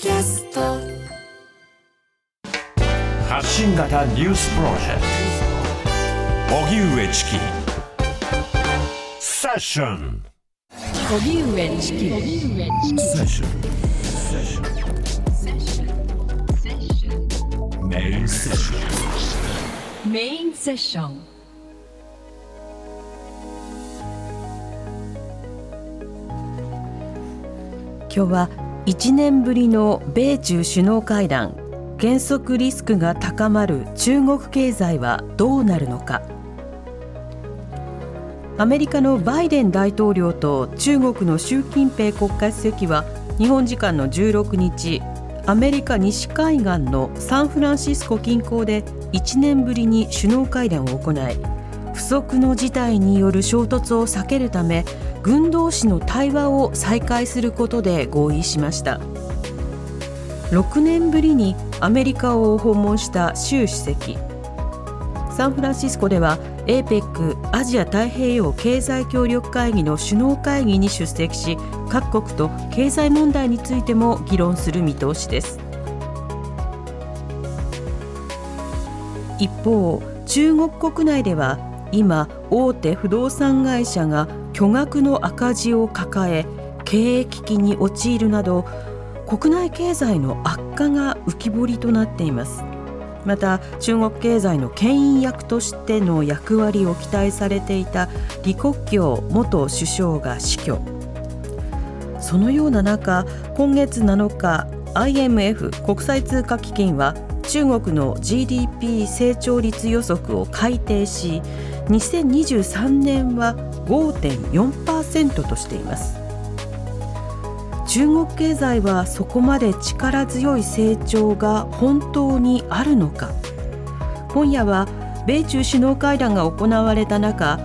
キャスト。発信型ニュースプロジェクト。荻上チキ。セッション。荻上チキ。セッション。メインセッション。メインセッション。今日は1年ぶりの米中首脳会談減速リスクが高まる中国経済はどうなるのか。アメリカのバイデン大統領と中国の習近平国家主席は日本時間の16日アメリカ西海岸のサンフランシスコ近郊で1年ぶりに首脳会談を行い不測の事態による衝突を避けるため軍同士の対話を再開することで合意しました。6年ぶりにアメリカを訪問した習主席。サンフランシスコでは APEC アジア太平洋経済協力会議の首脳会議に出席し各国と経済問題についても議論する見通しです。一方中国国内では今大手不動産会社が巨額の赤字を抱え経営危機に陥るなど国内経済の悪化が浮き彫りとなっています。また中国経済の牽引役としての役割を期待されていた李克強元首相が死去。そのような中今月7日 IMF 国際通貨基金は中国の GDP 成長率予測を改定し2023年は5.4%としています。中国経済はそこまで力強い成長が本当にあるのか。今夜は米中首脳会談が行われた中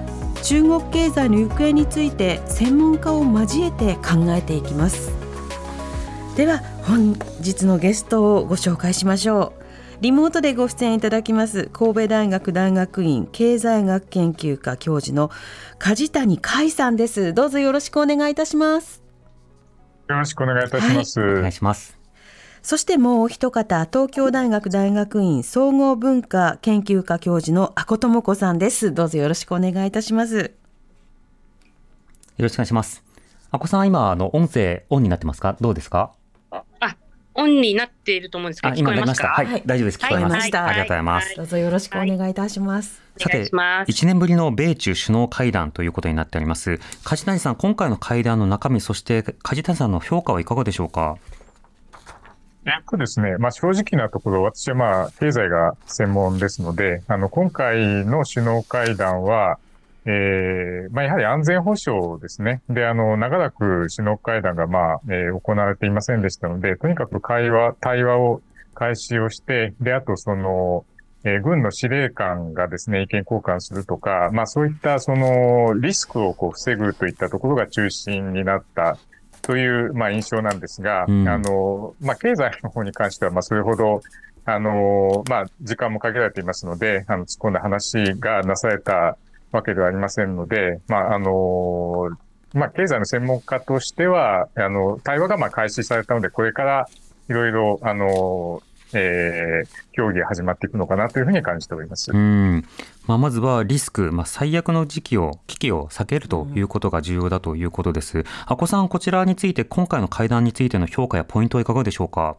中国経済の行方について専門家を交えて考えていきます。では本日のゲストをご紹介しましょう。リモートでご出演いただきます神戸大学大学院経済学研究科教授の梶谷海さんですどうぞよろしくお願いいたしますよろしくお願いいたします。お願いします。そしてもうお一方、東京大学大学院総合文化研究科教授の阿古智子さんです。どうぞよろしくお願いいたします。よろしくお願いします。あこさん、今、あの、音声オンになってますか？どうですか？あ、オンになっていると思うんですけど、今なりました。こえますかはい、はい大丈夫です。聞こえます。はいはいありがとうございます。どうぞよろしくお願いいたします。さてお願いし、ます。1年ぶりの米中首脳会談ということになっております。梶谷さん、今回の会談の中身、そして梶谷さんの評価はいかがでしょうか？えっとですね、まあ正直なところ、私はまあ経済が専門ですので、あの、今回の首脳会談は、えー、まあやはり安全保障ですね。で、あの、長らく首脳会談がまあ、えー行われていませんでしたので、とにかく会話、対話を開始をして、で、あとその、えー軍の司令官がですね、意見交換するとか、まあそういったそのリスクをこう防ぐといったところが中心になったという、まあ、印象なんですが、うんあの、まあ、経済の方に関しては、まあ、それほど、あの、まあ、時間も限られていますので、あの、突っ込んだ話がなされたわけではありませんので、まあ、あの、まあ、経済の専門家としては、あの、対話がまあ開始されたので、これからいろいろ、あの、えー、協議が始まっていくのかなというふうに感じております。うん。まあ、まずはリスク、まあ、最悪の時期を、危機を避けるということが重要だということです。あこさん、こちらについて、今回の会談についての評価やポイントはいかがでしょうか？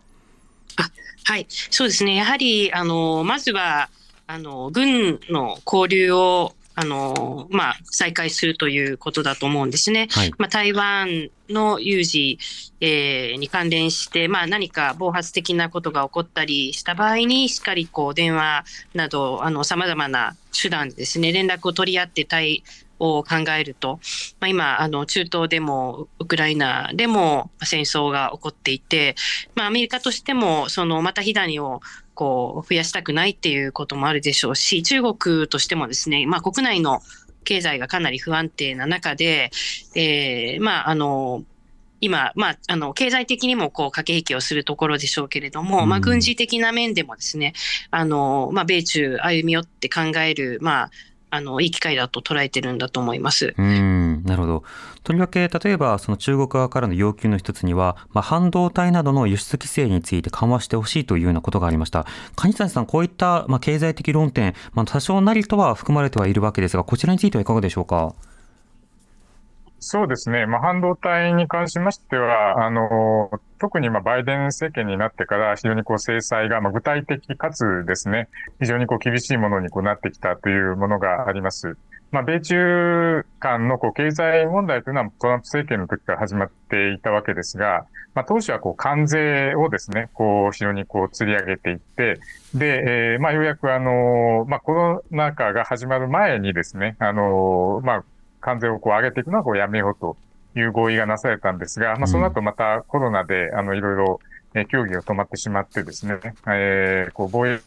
はい、そうですね。やはり、あの、まずは、あの、軍の交流を、あの、まあ、再開するということだと思うんですね。はい。まあ、台湾の有事、えーに関連して、まあ、何か暴発的なことが起こったりした場合に、しっかりこう電話など、あの、様々な手段でですね、連絡を取り合って対応を考えると、まあ、今、あの、中東でも、ウクライナでも戦争が起こっていて、まあ、アメリカとしても、その、また火種を、こう、増やしたくないっていうこともあるでしょうし、中国としてもですね、まあ、国内の経済がかなり不安定な中で、えーまあ、あの、今、まあ、あの、経済的にもこう、駆け引きをするところでしょうけれども、うん。まあ、軍事的な面でもですね、あの、まあ、米中歩み寄って考える、まあ、あの、いい機会だと捉えてるんだと思います。うん、なるほど。とりわけ、例えば、その中国側からの要求の一つには、まあ、半導体などの輸出規制について緩和してほしいというようなことがありました。蟹谷さん、こういった、まあ、経済的論点、まあ、多少なりとは含まれてはいるわけですが、こちらについてはいかがでしょうか？そうですね。まあ、半導体に関しましては、あの、特にまあバイデン政権になってから非常にこう制裁がまあ具体的かつですね、非常にこう厳しいものにこうなってきたというものがあります。まあ、米中間のこう経済問題というのはトランプ政権の時から始まっていたわけですが、まあ、当初はこう関税をですね、こう非常にこう釣り上げていって、で、えー、まあようやくあの、まあコロナ禍が始まる前にですね、あの、まあ関税をこう上げていくのはこうやめようという合意がなされたんですが、まあその後またコロナであのいろいろえー協議が止まってしまってですね、えー、こう貿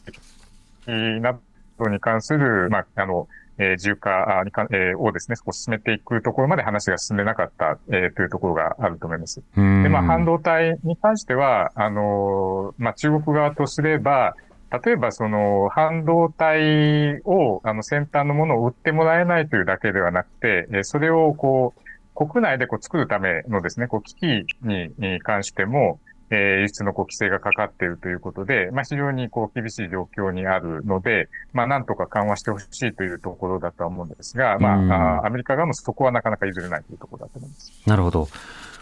易などに関する、まああの、えー、自由化にか、えー、をですね、こう進めていくところまで話が進んでなかった、えー、というところがあると思います。で、まあ、半導体に関しては、あのーまあ、中国側とすれば、例えばその半導体を、あの先端のものを売ってもらえないというだけではなくて、えーそれをこう、国内でこう作るためのですね、こう機器にに関しても、えー輸出のこう規制がかかっているということで、まあ、非常にこう厳しい状況にあるので、まあ、なんとか緩和してほしいというところだとは思うんですが、まうんあ、アメリカ側もそこはなかなか譲れないというところだと思います。なるほど。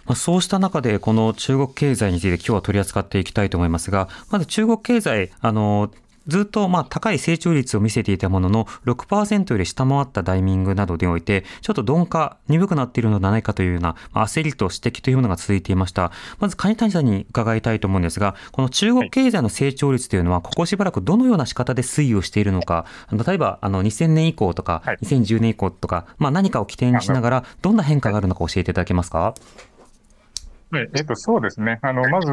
まあ、そうした中で、この中国経済について今日は取り扱っていきたいと思いますが、まず中国経済、あの、ずっとまあ高い成長率を見せていたものの6%より下回ったタイミングなどにおいてちょっと鈍化鈍くなっているのではないかというようなまあ焦りと指摘というものが続いていました。まず蟹谷さんに伺いたいと思うんですがこの中国経済の成長率というのはここしばらくどのような仕方で推移をしているのか例えばあの2000年以降とかはい。2010年以降とかまあ何かを起点にしながらどんな変化があるのか教えていただけますか？はい。えっと、そうですね。あの、まず、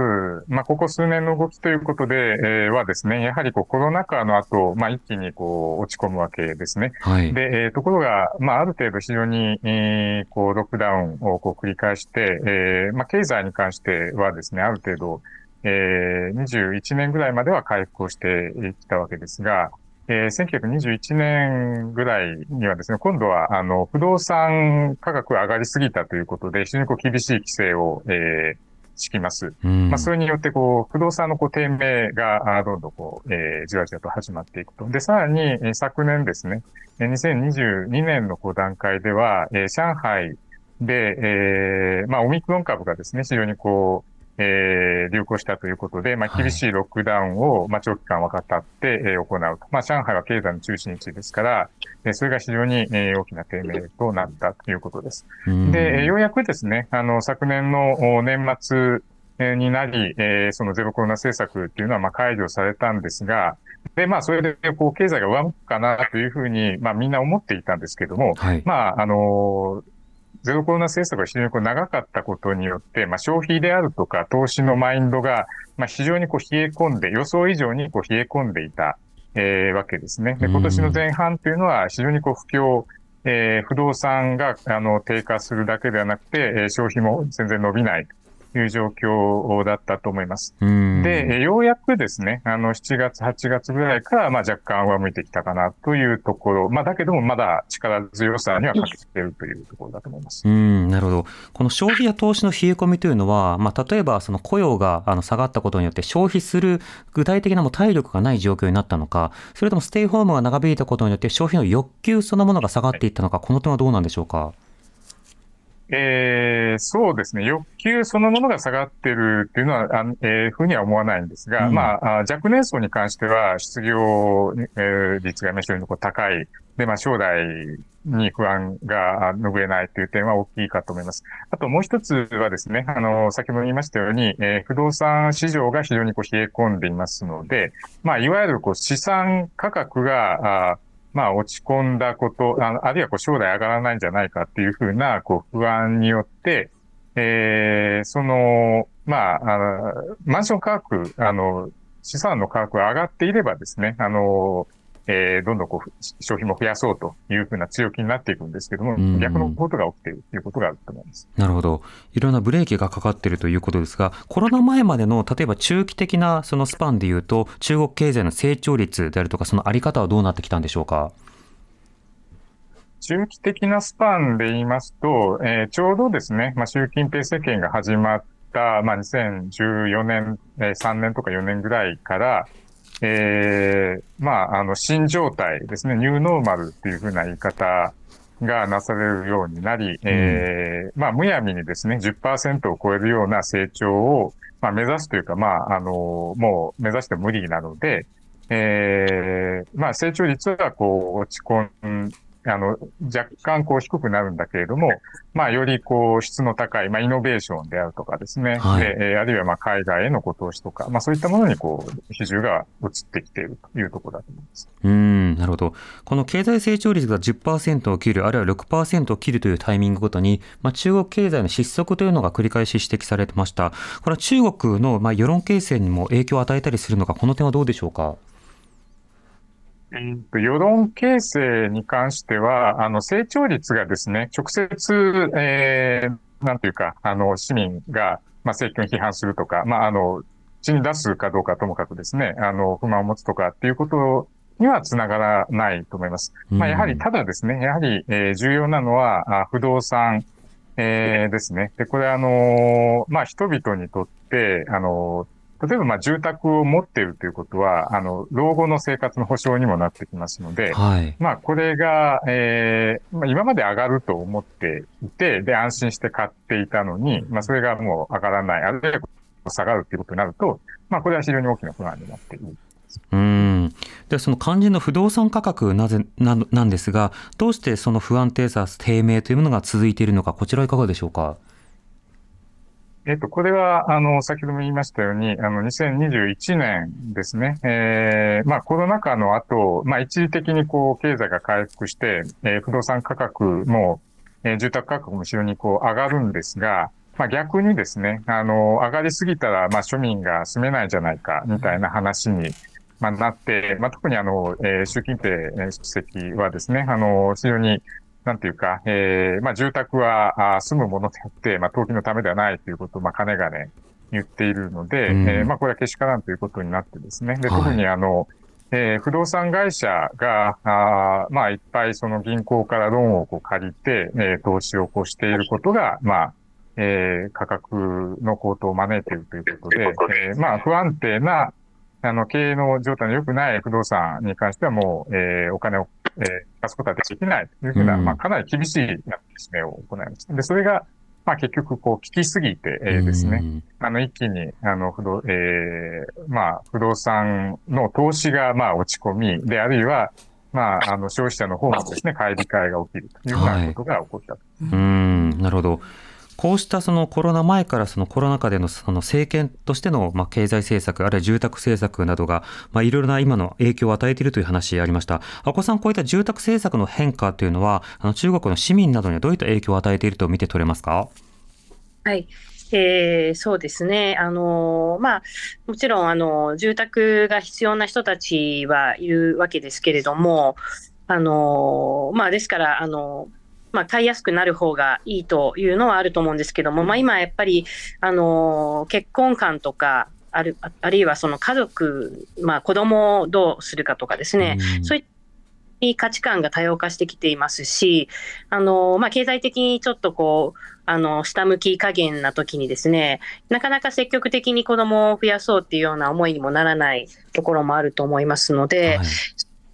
まあ、ここ数年の動きということで、えーはですね、やはりこうコロナ禍の後、まあ、一気にこう落ち込むわけですね。はいで、えーところが、まあ、ある程度非常に、えーこう、ロックダウンをこう繰り返して、えーまあ、経済に関してはですね、ある程度、えー21年ぐらいまでは回復をしてきたわけですが、えー1921年ぐらいにはですね、今度は、あの、不動産価格が上がりすぎたということで、非常にこう厳しい規制を、えー敷きます。うんまあ、それによって、こう、不動産のこう低迷が、あどんどんこう、えーじわじわと始まっていくと。で、さらに、えー昨年ですね、えー2022年のこう段階では、えー上海で、えーまあ、オミクロン株がですね、非常にこう、えー流行したということで、まあ、はい厳しいロックダウンを、まあ、長期間分かったって、えー行うと。まあ、上海は経済の中心地ですから、えーそれが非常に、えー大きな低迷となったということです。うんで、えーようやくですね、あの、昨年のお年末えーになり、えーそのゼロコロナ政策っていうのは、まあ、解除されたんですが、で、まあ、それで、こう、経済が上向くかなというふうに、まあ、みんな思っていたんですけども、はいまあ、あのゼロコロナ政策が非常にこう長かったことによって、まあ、消費であるとか投資のマインドが、まあ、非常にこう冷え込んで、予想以上にこう冷え込んでいた、えーわけですね。で、今年の前半というのは非常にこう不況、えー不動産があの低下するだけではなくて、えー消費も全然伸びないという状況だったと思います。うんで、えーようやくですね、あの、7月、8月ぐらいから、まあ、若干上向いてきたかなというところ。まあ、だけども、まだ力強さには欠けているというところだと思います。うん、なるほど。この消費や投資の冷え込みというのは、まあ、例えばその雇用があの下がったことによって消費する具体的なもう体力がない状況になったのか、それともステイホームが長引いたことによって消費の欲求そのものが下がっていったのか、この点はどうなんでしょうか？えーそうですね。欲求そのものが下がっているっていうのは、あんえーふうには思わないんですが、うんまあ、あ若年層に関しては、失業、えー率が非常にこう高い。で、まあ、将来に不安があ拭えないという点は大きいかと思います。あともう一つはですね、あの、先ほど言いましたように、えー不動産市場が非常にこう冷え込んでいますので、まあ、いわゆるこう資産価格が、あまあ、落ち込んだこと、ああるいはこう将来上がらないんじゃないかっていうふうな、こう、不安によって、えーその、まあ、あの、マンション価格、あの、資産の価格が上がっていればですね、あの、えーどんどんこう、消費も増やそうというふうな強気になっていくんですけどもうん、逆のことが起きているということがあると思います。なるほど。いろんなブレーキがかかっているということですが、コロナ前までの例えば中期的なそのスパンでいうと、中国経済の成長率であるとか、そのあり方はどうなってきたんでしょうか？中期的なスパンで言いますと、えー、ちょうどですね、まあ、習近平政権が始まった、まあ、2014年、えー、3年とか4年ぐらいから、えー、まあ、あの、新状態ですね、ニューノーマルっていうふうな言い方がなされるようになり、うん、えー、まあ、むやみにですね、10%を超えるような成長を、まあ、目指すというか、まあ、あの、もう目指して無理なので、えー、まあ、成長率はこう落ち込んあの、若干こう低くなるんだけれども、まあ、よりこう質の高い、まあ、イノベーションであるとかですね。はい、で、あるいはまあ、海外へのご投資とか、まあ、そういったものにこう、比重が移ってきているというところだと思います。うん、なるほど。この経済成長率が10%を切る、あるいは6%を切るというタイミングごとに、まあ、中国経済の失速というのが繰り返し指摘されてました。これは中国のまあ世論形成にも影響を与えたりするのか、この点はどうでしょうか？世論形成に関しては、あの、成長率がですね、直接、えー、なんていうか、あの、市民が、まあ、政権を批判するとか、まあ、あの、血に出すかどうかともかくですね、あの、不満を持つとかっていうことにはつながらないと思います。まあ、やはり、ただですね、やはり、えー、重要なのは、あ不動産、えー、ですね。で、これあのまあ、人々にとって、あの例えば、まあ、住宅を持っているということは、あの、老後の生活の保障にもなってきますので、はい、まあ、これが、えー、まあ、今まで上がると思っていて、で、安心して買っていたのに、まあ、それがもう上がらない、あるいは下がるということになると、まあ、これは非常に大きな不安になっている。うんでその肝心の不動産価格なぜななんですが、どうしてその不安定さ、低迷というものが続いているのか、こちらいかがでしょうか？えっと、これは、あの、先ほども言いましたように、あの、2021年ですね。えー、まあ、コロナ禍の後、まあ、一時的にこう、経済が回復して、えー、不動産価格も、えー、住宅価格も非常にこう、上がるんですが、まあ、逆にですね、あの、上がりすぎたら、まあ、庶民が住めないじゃないか、みたいな話に、まあ、なって、まあ、特にあの、えー、習近平主席はですね、あの、非常に、なんていうか、えー、まあ、住宅は、あ住むものであって、まあ、投機のためではないということを、まあ、かねがね、言っているので、うん、えー、まあ、これはけしからんということになってですね。で、特にあの、えー、不動産会社が、あまあ、いっぱいその銀行からローンをこう借りて、えー、投資をこうしていることが、まあ、えー、価格の高騰を招いているということで、えー、まあ、不安定な、あの、経営の状態の良くない不動産に関してはもう、えー、お金をえー、貸すことはできない。というふうな、うん、まあ、かなり厳しい締めを行いました。で、それが、まあ、結局、こう、効きすぎて、えー、ですね、うん、あの、一気に、あの、不動、えー、まあ、不動産の投資が、まあ、落ち込み、で、あるいは、まあ、あの、消費者の方もですね、買い控えが起きるというようなことが起こった、はい、うん、なるほど。こうしたそのコロナ前からそのコロナ禍でのその政権としてのまあ経済政策、あるいは住宅政策などがまあいろいろな今の影響を与えているという話ありました。阿古さん、こういった住宅政策の変化というのは、あの中国の市民などにはどういった影響を与えていると見て取れますか？はい。えー、そうですね。あのまあ、もちろん、あの、住宅が必要な人たちはいるわけですけれども、あのまあ、ですから、あのまあ、買いやすくなる方がいいというのはあると思うんですけども、まあ、今やっぱり、あの結婚観とか、あるあるいはその家族、まあ、子供をどうするかとかですね、うん、そういった価値観が多様化してきていますし、あのまあ、経済的にちょっとこう、あの下向き加減な時にですね、なかなか積極的に子供を増やそうっていうような思いにもならないところもあると思いますので、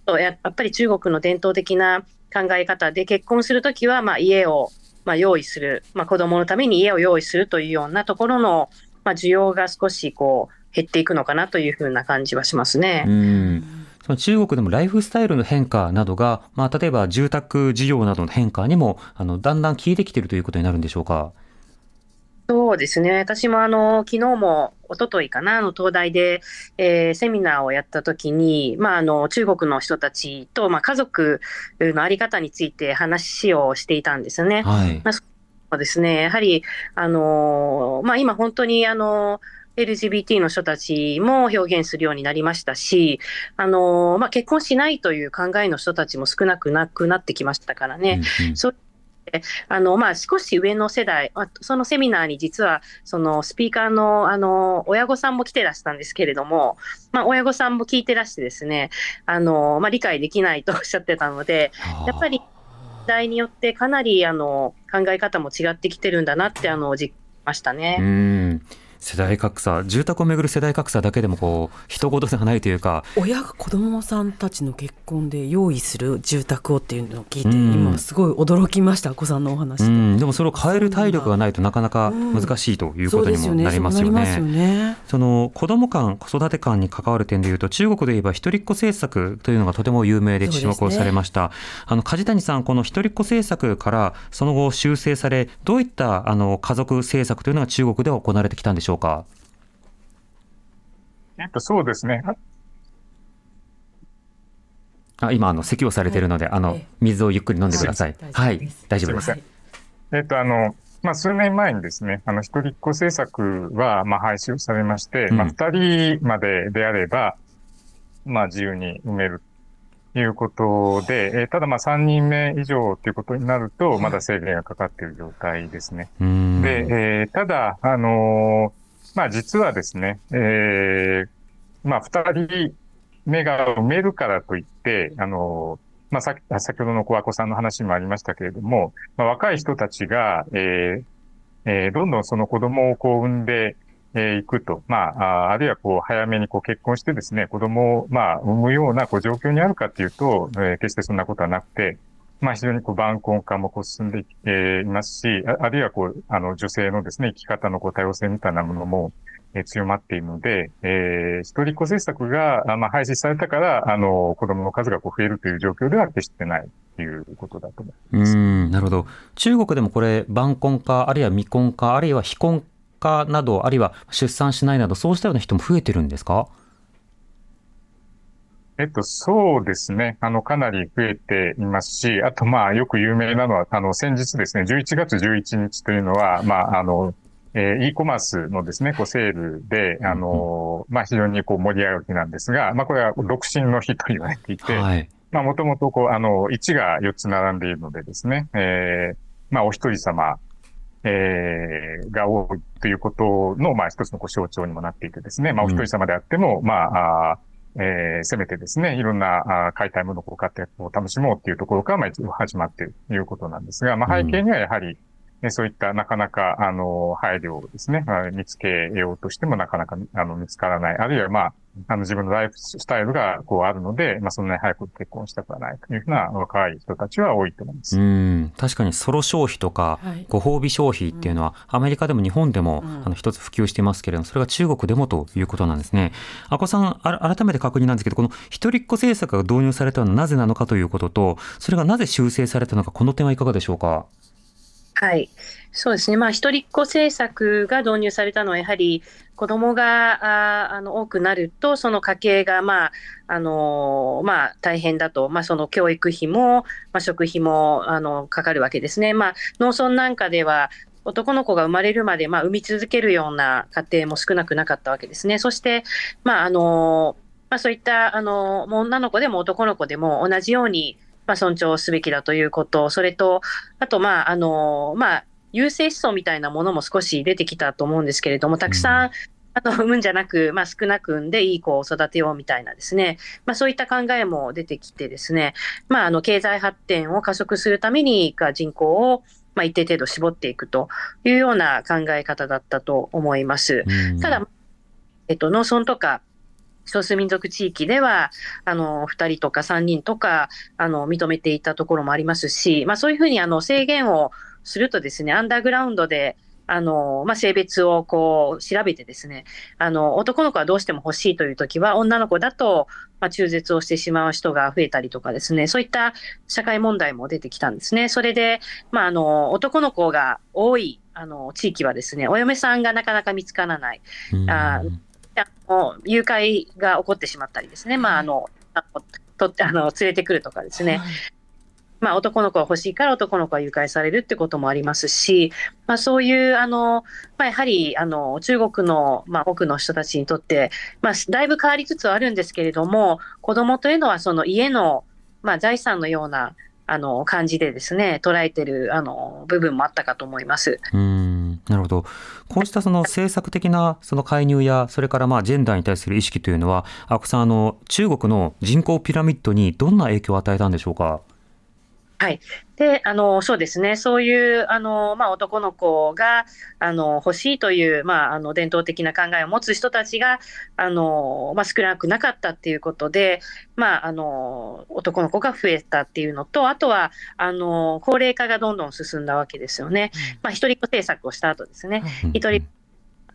はい、やっぱり中国の伝統的な考え方で結婚するときは、まあ、家を、まあ、用意する、まあ、子供のために家を用意するというようなところの、まあ、需要が少しこう減っていくのかなというふうな感じはしますね。うん中国でもライフスタイルの変化などが、まあ、例えば住宅事業などの変化にもあのだんだん効いてきているということになるんでしょうか？そうですね。私もあの、昨日も、一昨日かな、の東大で、えー、セミナーをやったときに、まあ、あの、中国の人たちと、まあ、家族のあり方について話をしていたんですね。はい。まあ、そうですね。やはり、あの、まあ、今本当に、あの、LGBT の人たちも表現するようになりましたし、あのまあ、結婚しないという考えの人たちも少なくなくなってきましたからね。うんうん、そうあの、まあ、少し上の世代、そのセミナーに実は、そのスピーカーの、あの、親御さんも来てらしたんですけれども、まあ、親御さんも聞いてらしてですね、あの、まあ、理解できないとおっしゃってたので、やっぱり、代によってかなりあの考え方も違ってきてるんだなってあの実感しましたね。うん世代格差住宅をめぐる世代格差だけでもこう一言ではないというか親が子供さんたちの結婚で用意する住宅をっていうのを聞いて、うん今すごい驚きましたお子さんのお話で。うんでもそれを変える体力がないとなかなか難しいということにもなりますよね。そよね。その子ども間、子育て間に関わる点でいうと、中国で言えば一人っ子政策というのがとても有名で注目をされました。あの梶谷さん、この一人っ子政策からその後修正され、どういったあの家族政策というのが中国では行われてきたんでしょうか？えっと、そうですね。ああ今あの咳をされているので、あのええ水をゆっくり飲んでください。はいはい、大丈夫ですすいま。えっと、あの、まあ、数年前にですね、あの、一人っ子政策は、まあ、廃止をされまして、うんまあ、二人までであれば、まあ、自由に埋めるということで、えーただ、まあ、三人目以上ということになると、まだ制限がかかっている状態ですね。うんで、えーただ、あのーまあ、実はですね、えーまあ、二人目が埋めるからといって、あのまあ、さ先ほどの小和子さんの話もありましたけれども、まあ、若い人たちが、えーえーどんどんその子供をこう産んで、えーいくと。まあ、ああるいはこう、早めにこう結婚してですね、子供を、まあ、産むようなこう状況にあるかっていうと、えー決してそんなことはなくて、まあ、非常にこう、晩婚化もこう進んできていますし、ああるいはこう、あの、女性のですね、生き方のこう、多様性みたいなものも、えー強まっているので、えー一人っ子政策が、まあ、廃止されたから、あの、子供の数がこう増えるという状況では決してないということだと思います。うん、なるほど。中国でもこれ、晩婚化、あるいは未婚化、あるいは非婚化など、あるいは出産しないなど、そうしたような人も増えてるんですか？えっと、そうですね。あの、かなり増えていますし、あと、まあ、よく有名なのは、あの、先日ですね、11月11日というのは、まあ、あの、えー e コマースのですね、こう、セールで、あの、まあ、非常にこう、盛り上がる日なんですが、まあ、これは独身の日と言われていて、はい。まあ、もともと、こう、あの、1が4つ並んでいるのでですね、えーまあ、お一人様、えーが多いということの、まあ、一つのこう象徴にもなっていてですね、まあ、お一人様であっても、まあ、あーえーせめてですね、いろんな買いたいものを買ってこう楽しもうっていうところから、まあ、一応始まっているということなんですが、まあ、背景にはやはり、ねそういったなかなか、あの、配慮をですね、まあ見つけようとしてもなかなか、あの、見つからない。あるいは、まあ、あの、自分のライフスタイルが、こう、あるので、まあ、そんなに早く結婚したくはないというふうな若い人たちは多いと思います。うん、確かにソロ消費とかはいご褒美消費っていうのは、アメリカでも日本でも、うんあの一つ普及していますけれども、それが中国でもということなんですね。あこさん、あら改めて確認なんですけど、この一人っ子政策が導入されたのはなぜなのかということと、それがなぜ修正されたのか、この点はいかがでしょうか？はい。そうですね。まあ、一人っ子政策が導入されたのは、やはり子供がああの多くなると、その家計が、まあ、あのまあ、大変だと、まあ、その教育費も、まあ、食費も、あの、かかるわけですね。まあ、農村なんかでは、男の子が生まれるまで、まあ、産み続けるような家庭も少なくなかったわけですね。そして、まあ、あのまあ、そういった、あの女の子でも男の子でも同じように、まあ、尊重すべきだということ、それと、あと、まあ、あの、まあ、優勢思想みたいなものも少し出てきたと思うんですけれども、たくさん、あの、産むんじゃなく、まあ、少なく産んでいい子を育てようみたいなですね、まあ、そういった考えも出てきてですね、まあ、あの、経済発展を加速するために、が人口を、まあ、一定程度絞っていくというような考え方だったと思います。うん。ただ、えっと、農村とか少数民族地域では、あの、2人とか3人とか、あの、認めていたところもありますし、まあそういうふうにあの制限をするとですね、アンダーグラウンドで、あの、まあ性別をこう調べてですね、あの、男の子はどうしても欲しいという時は、女の子だと、まあ中絶をしてしまう人が増えたりとかですね、そういった社会問題も出てきたんですね。それで、まああの、男の子が多い、あの、地域はですね、お嫁さんがなかなか見つからない。うんああの誘拐が起こってしまったりですね、まあ、あの、あのとってあの連れてくるとかですね、まあ、男の子が欲しいから男の子が誘拐されるってこともありますし、まあ、そういう、あの、まあ、やはり、あの、中国の、まあ、多くの人たちにとって、まあ、だいぶ変わりつつはあるんですけれども、子供というのはその家の、まあ、財産のような、あの、感じでですね、捉えてる、あの、部分もあったかと思います。うんなるほど。こうしたその政策的なその介入や、それからまあジェンダーに対する意識というのは、阿久さん、あの、中国の人口ピラミッドにどんな影響を与えたんでしょうか？はい。で、あの、そうですね。そういう、あの、まあ、男の子が、あの、欲しいという、まあ、あの、伝統的な考えを持つ人たちが、あの、まあ、少なくなかったっていうことで、まあ、あの、男の子が増えたっていうのと、あとは、あの、高齢化がどんどん進んだわけですよね。まあ、一人っ子政策をした後ですね。うん一人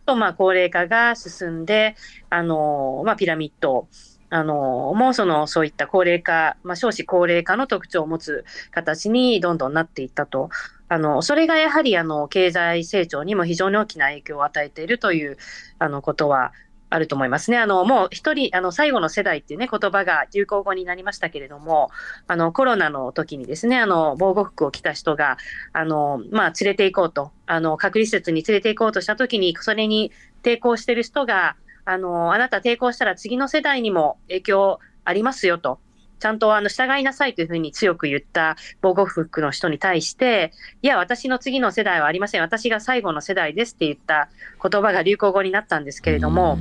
と、まあ、高齢化が進んで、あの、まあ、ピラミッド、あの、もうその、そういった高齢化、まあ、少子高齢化の特徴を持つ形にどんどんなっていったと。あの、それがやはり、あの、経済成長にも非常に大きな影響を与えているという、あの、ことは、あると思いますね。あの、もう一人、あの、最後の世代っていうね、言葉が流行語になりましたけれども、あの、コロナの時にですね、あの、防護服を着た人が、あの、まあ、連れて行こうと、あの、隔離施設に連れて行こうとした時に、それに抵抗している人が、あの、あなた抵抗したら次の世代にも影響ありますよと。ちゃんとあの従いなさいというふうに強く言った防護服の人に対して、いや、私の次の世代はありません。私が最後の世代ですって言った言葉が流行語になったんですけれども、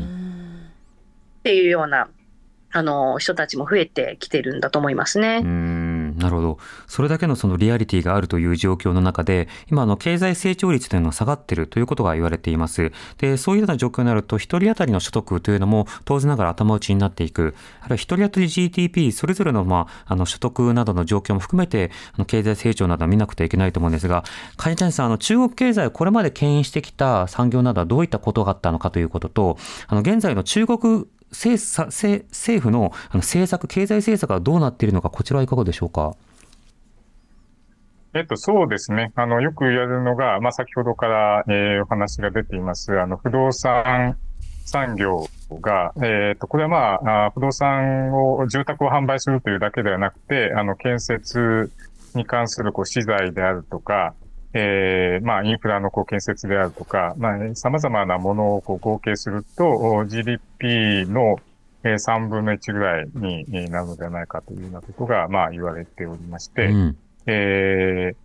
っていうような、あの、人たちも増えてきてるんだと思いますね。なるほど。それだけのそのリアリティがあるという状況の中で、今あの経済成長率というのが下がっているということが言われています。で、そういうような状況になると、一人当たりの所得というのも当然ながら頭打ちになっていく。あるいは一人当たり GDP、それぞれのまあ、あの所得などの状況も含めて、あの経済成長などは見なくてはいけないと思うんですが、梶谷さん、あの中国経済をこれまで牽引してきた産業などはどういったことがあったのかということと、あの現在の中国政政府の政策、経済政策はどうなっているのか、こちらはいかがでしょうか？えっと、そうですね。あの、よく言われるのが、まあ、先ほどから、えーお話が出ています、あの、不動産産業が、えっと、これはまあ、あ不動産を、住宅を販売するというだけではなくて、あの、建設に関する、こう、資材であるとか、えーまあ、インフラのこう建設であるとか、まあ、様々なものをこう合計すると、お GDP のえー3分の1ぐらいにえーなるのではないかというようなことが、まあ、言われておりまして、うんえー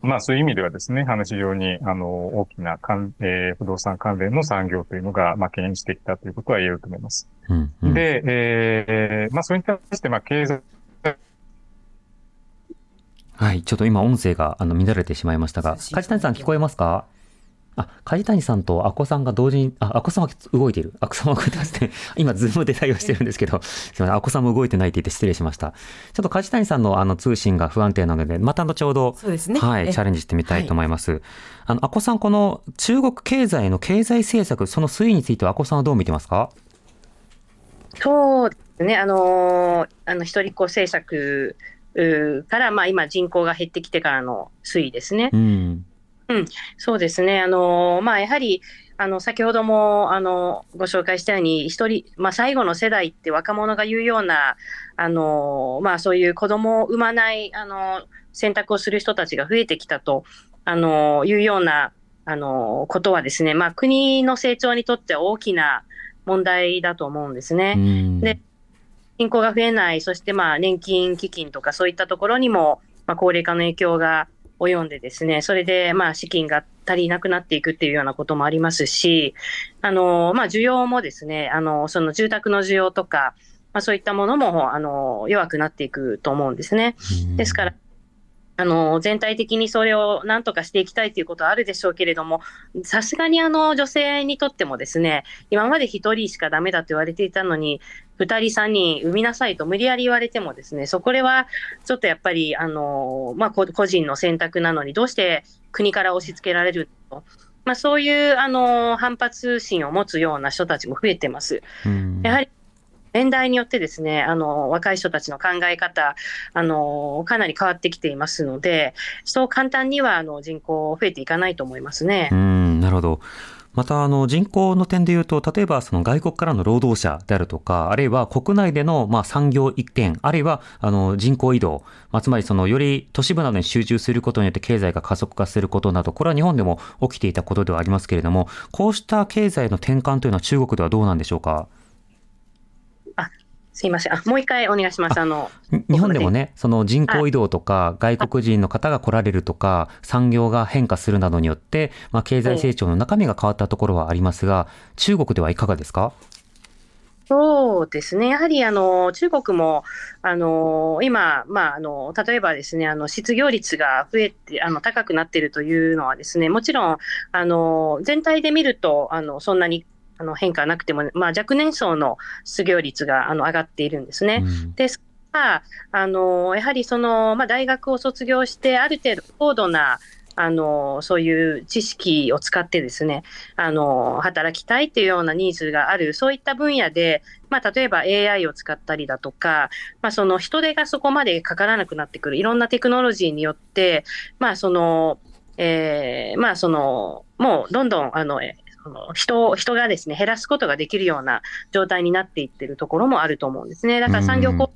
まあそういう意味ではですね、あの非常にあの大きな関、えー不動産関連の産業というのが、まあ、牽引してきたということは言えると思います。うんうんで、えーまあそれに対して、まあ経済、はい、ちょっと今音声があの乱れてしまいましたが、梶谷さん聞こえますか？あ、梶谷さんとアコさんが同時に、あ、アコさんは動いている。アコさんは動いてますね。今、ズームで対応してるんですけど、すいません、アコさんも動いてないって言って失礼しました。ちょっと梶谷さんのあの通信が不安定なので、また後ほど、そうですね。はい、えチャレンジしてみたいと思います。あの、アコさん、この中国経済の経済政策、その推移についてはアコさんはどう見てますか？そうですね、あのーあの一人っ子政策から、まあ、今、人口が減ってきてからの推移ですね。うん。そうですね、あのーまあ、やはりあの先ほどもあのご紹介したように、一人、まあ、最後の世代って若者が言うような、あのーまあ、そういう子供を産まない、あの選択をする人たちが増えてきたと、あのいうような、あのことはですね、まあ、国の成長にとっては大きな問題だと思うんですね。うんで人口が増えない、そしてまあ年金基金とかそういったところにも、まあ、高齢化の影響が及んでですね、それでまあ資金が足りなくなっていくっていうようなこともありますし、あのまあ需要もですね、あのその住宅の需要とか、まあ、そういったものもあの弱くなっていくと思うんですね。ですから、あの全体的にそれをなんとかしていきたいということはあるでしょうけれども、さすがにあの女性にとってもですね、今まで1人しかダメだと言われていたのに、2人、3人産みなさいと無理やり言われてもですね、そこではちょっとやっぱり、あのまあ、こ個人の選択なのに、どうして国から押し付けられると。まあ、そういうあの反発心を持つような人たちも増えてます。うんやはり年代によってですね、あの若い人たちの考え方、あのかなり変わってきていますので、そう簡単にはあの人口増えていかないと思いますねう。ん、なるほど。また、あの、人口の点で言うと、例えば、その外国からの労働者であるとか、あるいは国内での、まあ、産業一点、あるいは、あの、人口移動、まあ、つまり、その、より都市部などに集中することによって経済が加速化することなど、これは日本でも起きていたことではありますけれども、こうした経済の転換というのは中国ではどうなんでしょうか？すいません。あもう一回お願いします。あのに日本でもね、その人口移動とか、外国人の方が来られるとか、産業が変化するなどによって、まあ、経済成長の中身が変わったところはありますが、中国ではいかがですか？そうですね。やはり、あの、中国も、あの、今、まあ、あの、例えばですね、あの、失業率が増えて、あの、高くなっているというのはですね、もちろん、あの、全体で見ると、あの、そんなに、あの、変化なくても、まあ、若年層の失業率が、あの、上がっているんですね。うんですが、あの、やはりその、まあ、大学を卒業して、ある程度高度な、あの、そういう知識を使ってですね、あの、働きたいっていうようなニーズがある、そういった分野で、まあ、例えば AI を使ったりだとか、まあ、その人手がそこまでかからなくなってくる、いろんなテクノロジーによって、まあ、その、えーまあ、その、もうどんどん、あの、えその人人がですね、減らすことができるような状態になっていってるところもあると思うんですね。だから産業構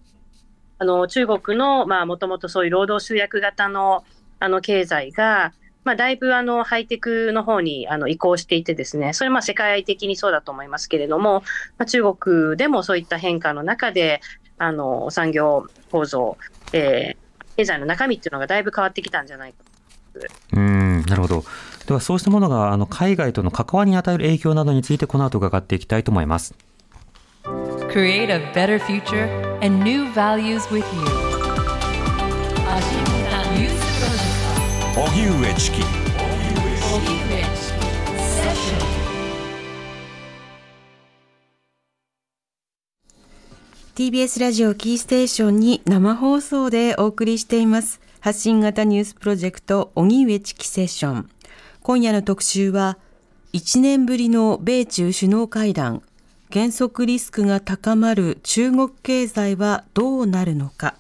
あの中国の、まあ、もともとそういう労働集約型のあの経済が、まあ、だいぶあのハイテクの方にあの移行していてですね、それまあ世界的にそうだと思いますけれども、まあ、中国でもそういった変化の中で、あの産業構造、えー経済の中身っていうのがだいぶ変わってきたんじゃないか。うんなるほど。ではそうしたものがあの海外との関わりに与える影響などについてこの後伺っていきたいと思います。Create a better future and new values with you. TBS ラジオキーステーションに生放送でお送りしています発信型ニュースプロジェクト荻上チキセッション今夜の特集は1年ぶりの米中首脳会談。減速リスクが高まる中国経済はどうなるのか、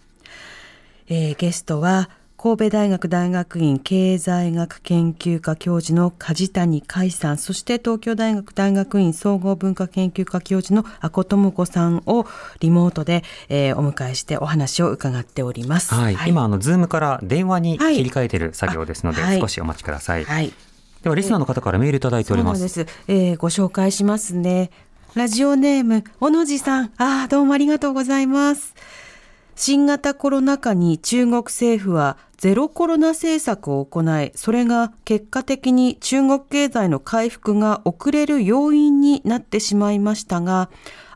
えーゲストは神戸大学大学院経済学研究科教授の梶谷海さん、そして東京大学大学院総合文化研究科教授の阿古智子さんをリモートで、えーお迎えしてお話を伺っております。はい、今あのズームから電話にはい。切り替えている作業ですので、あはい。少しお待ちください。はい。ではリスナーの方からメールいただいております。そうなんです。えーご紹介しますね。ラジオネーム、小野寺さん。ああ、どうもありがとうございます。新型コロナ禍に中国政府はゼロコロナ政策を行い、それが結果的に中国経済の回復が遅れる要因になってしまいましたが、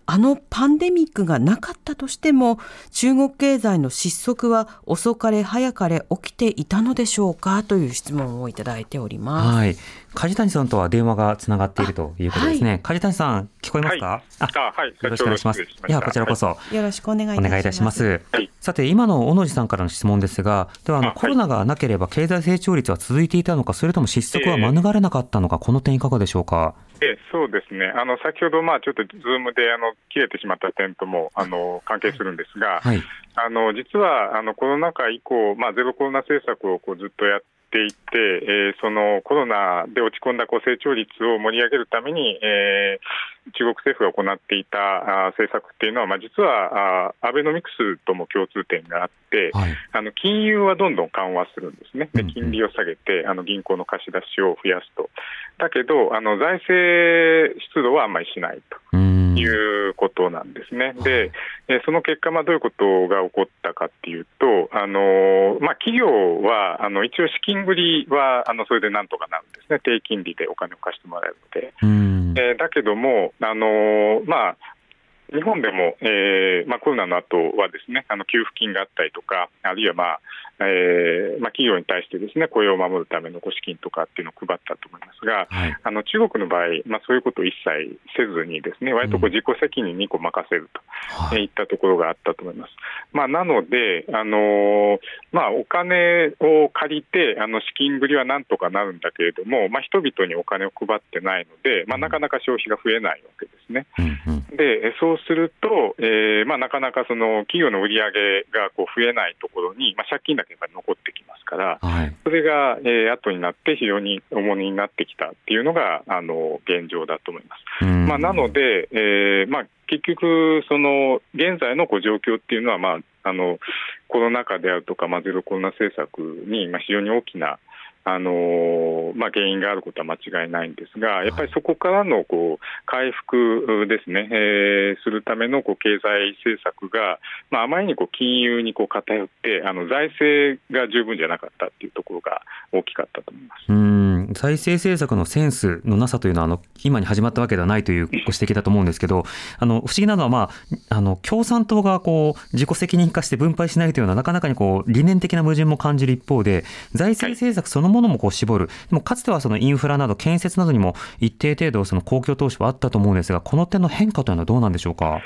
あのパンデミックがなかったとしても、中国経済の失速は遅かれ早かれ起きていたのでしょうか？という質問をいただいております。はい。梶谷さんとは電話がつながっているということですね。梶谷さん、聞こえますか、ああはい。よろしくお願いします。いや、こちらこそ。よろしくお願いいたします。お願いいたします。はいさて、今の小野寺さんからの質問ですが、ではあの、コロナがなければ経済成長率は続いていたのか、それとも失速は免れなかったのか、この点いかがでしょうか？ええそうですね。あの、先ほど、まあ、ちょっと、ズームで、あの、切れてしまった点とも、あの、関係するんですが、はい。あの、実は、あの、コロナ禍以降、まあ、ゼロコロナ政策をこうずっとやっていて、えーそのコロナで落ち込んだこう成長率を盛り上げるために、えー中国政府が行っていたあ政策っていうのは、まあ、実はあアベノミクスとも共通点があって、はい。あの金融はどんどん緩和するんですね、で金利を下げて、あの銀行の貸し出しを増やすと、だけど、あの財政出動はあんまりしないと。いうことなんですね。で、えーその結果、まあ、どういうことが起こったかっていうと、あのまあ、企業はあの一応、資金繰りはあのそれでなんとかなるんですね、低金利でお金を貸してもらえるので。うーん。えーだけども、あのまあ、日本でも、えーまあ、コロナの後はですねあの給付金があったりとか、あるいは、まあえーまあ、企業に対してですね雇用を守るためのご資金とかっていうのを配ったと思いますが、はい。あの中国の場合、まあ、そういうことを一切せずに、ですね割とこう自己責任にこう任せるとはい。ったところがあったと思います。まあ、なので、あのーまあ、お金を借りて、あの資金繰りはなんとかなるんだけれども、まあ、人々にお金を配ってないので、まあ、なかなか消費が増えないわけですね。で、えそうすると、えーまあ、なかなかその企業の売り上げがこう増えないところに、まあ、借金だけやっぱり残ってきますから、はい。それが、えー後になって非常に重荷になってきたっていうのが、あの現状だと思います。まあ、なので、えーまあ、結局、その現在のこう状況っていうのは、まあ、あのコロナ禍であるとか、まあ、ゼロコロナ政策にまあ非常に大きな、あのまあ、原因があることは間違いないんですが、やっぱりそこからのこう回復ですね、えーするためのこう経済政策が、まあ、あまりにこう金融にこう偏って、あの財政が十分じゃなかったっていうところが大きかったと思います。うーん財政政策のセンスのなさというのはあの今に始まったわけではないというご指摘だと思うんですけどあの不思議なのは、まあ、あの共産党がこう自己責任化して分配しないというのはなかなかにこう理念的な矛盾も感じる一方で財政政策そのものもこう絞るでもかつてはそのインフラなど建設などにも一定程度その公共投資はあったと思うんですがこの点の変化というのはどうなんでしょうか？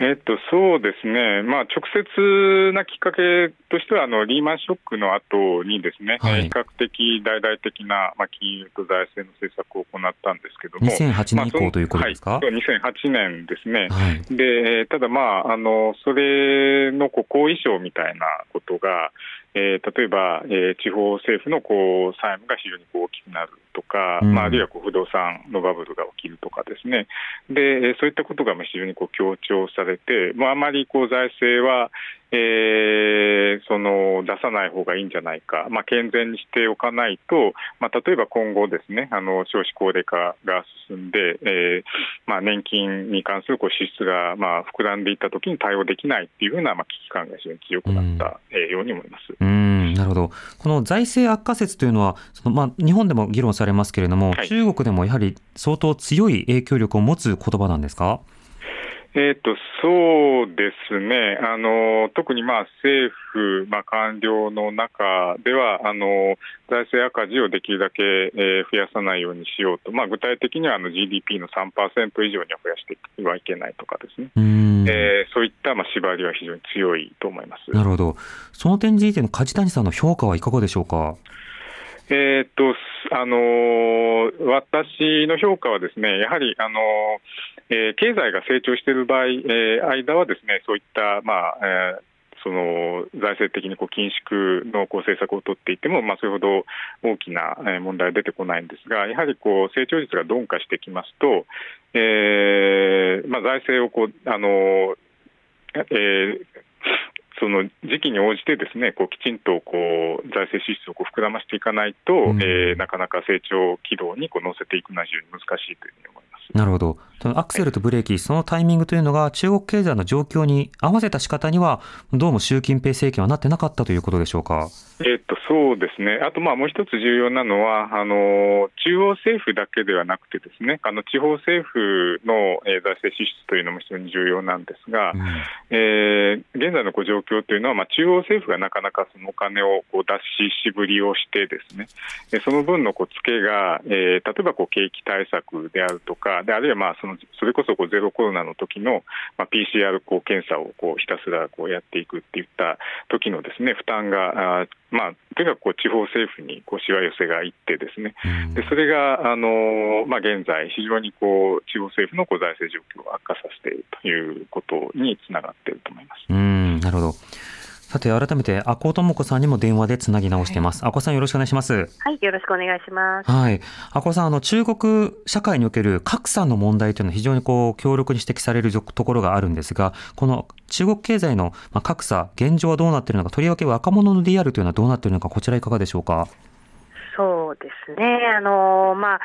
えっと、そうですね、まあ、直接なきっかけとしては、あのリーマンショックの後にですね、はい。比較的大々的な、まあ、金融と財政の政策を行ったんですけども、2008年以降ということですか？はい、2008年ですね。はい。でえーただ、まあ、あのそれのこう後遺症みたいなことが、えー例えば、えー地方政府のこう債務が非常にこう大きくなるとか、うん。まあ、あるいはこう不動産のバブルが起きるとかですね、でえーそういったことがまあ非常にこう強調されて、まあ、あまりこう財政は、えーその出さない方がいいんじゃないか、まあ、健全にしておかないと、まあ、例えば今後、ですねあの少子高齢化が進んで、えーまあ、年金に関するこう支出がまあ膨らんでいったときに対応できないっていうふうなまあ危機感が非常に強くなった、えーように思います。うーんなるほど。この財政悪化説というのはその、まあ、日本でも議論されますけれども、はい。中国でもやはり相当強い影響力を持つ言葉なんですか？えー、とそうですね、あの特にまあ政府、まあ、官僚の中では、あの財政赤字をできるだけ、えー増やさないようにしようと、まあ、具体的にはあの GDP の3%以上には増やしてはいけないとかですね、うーん。えーそういったまあ縛りは非常に強いと思います。なるほど。その点についての梶谷さんの評価はいかがでしょうか？えーっと、あのー私の評価はですね、やはり、あのーえー経済が成長している場合、えー間はですね、そういった、まあ、えーその財政的にこう緊縮のこう政策を取っていても、まあ、それほど大きなえ問題は出てこないんですが、やはりこう成長率が鈍化してきますと、えーまあ、財政をこう、あのえーその時期に応じてですねこうきちんとこう財政支出をこう膨らましていかないと、うんえーなかなか成長軌道にこう乗せていくのは非常に難しいというふうに思います。なるほど。アクセルとブレーキ、そのタイミングというのが中国経済の状況に合わせた仕方には、どうも習近平政権はなってなかったということでしょうか？えっとそうですね、あとまあもう一つ重要なのは、あの中央政府だけではなくて、ですねあの地方政府の、えー財政支出というのも非常に重要なんですが、うんえー現在のこう状況というのは、まあ、中央政府がなかなかそのお金をこう出ししぶりをして、ですねえーその分のこう付けが、えー例えばこう景気対策であるとか、であるいはまあそのそれこそこうゼロコロナの時の、まあ、PCR こう検査をこうひたすらこうやっていくっていった時のですね負担が、あーまあ、とにかくこう地方政府にこうしわ寄せがいって、ですねうんでそれが、あのまあ、現在、非常にこう地方政府のこう財政状況を悪化させているということにつながっていると思います。うん、なるほど。さて、改めて、阿古智子さんにも電話でつなぎ直しています。阿古さん、よろしくお願いします。はい、よろしくお願いします。はい。阿古さん、あの、中国社会における格差の問題というのは非常にこう、強力に指摘されるところがあるんですが、この中国経済のまあ格差、現状はどうなっているのか、とりわけ若者の DR というのはどうなっているのか、こちらいかがでしょうか？そうですね。あのまあ。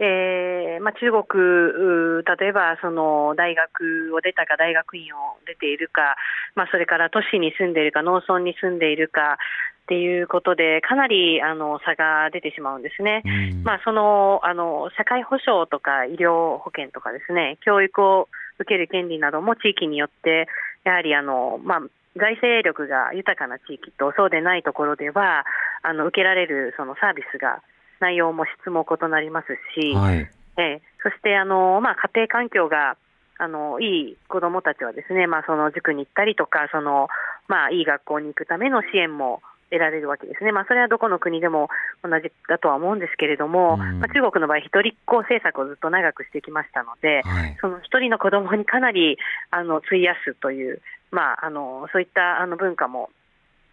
えーまあ、中国、例えばその大学を出たか大学院を出ているか、まあ、それから都市に住んでいるか農村に住んでいるかっていうことでかなりあの差が出てしまうんですね。うんまあ、そのあの社会保障とか医療保険とかですね教育を受ける権利なども地域によってやはりあの、まあ、財政力が豊かな地域とそうでないところではあの受けられるそのサービスが内容も質も異なりますし、はい。ええそしてあの、まあ、家庭環境があのいい子どもたちはですね、まあ、その塾に行ったりとかその、まあ、いい学校に行くための支援も得られるわけですね、まあ、それはどこの国でも同じだとは思うんですけれども、うんまあ、中国の場合、一人っ子政策をずっと長くしてきましたので、はい。その一人の子どもにかなりあの費やすという、まあ、あのそういったあの文化も、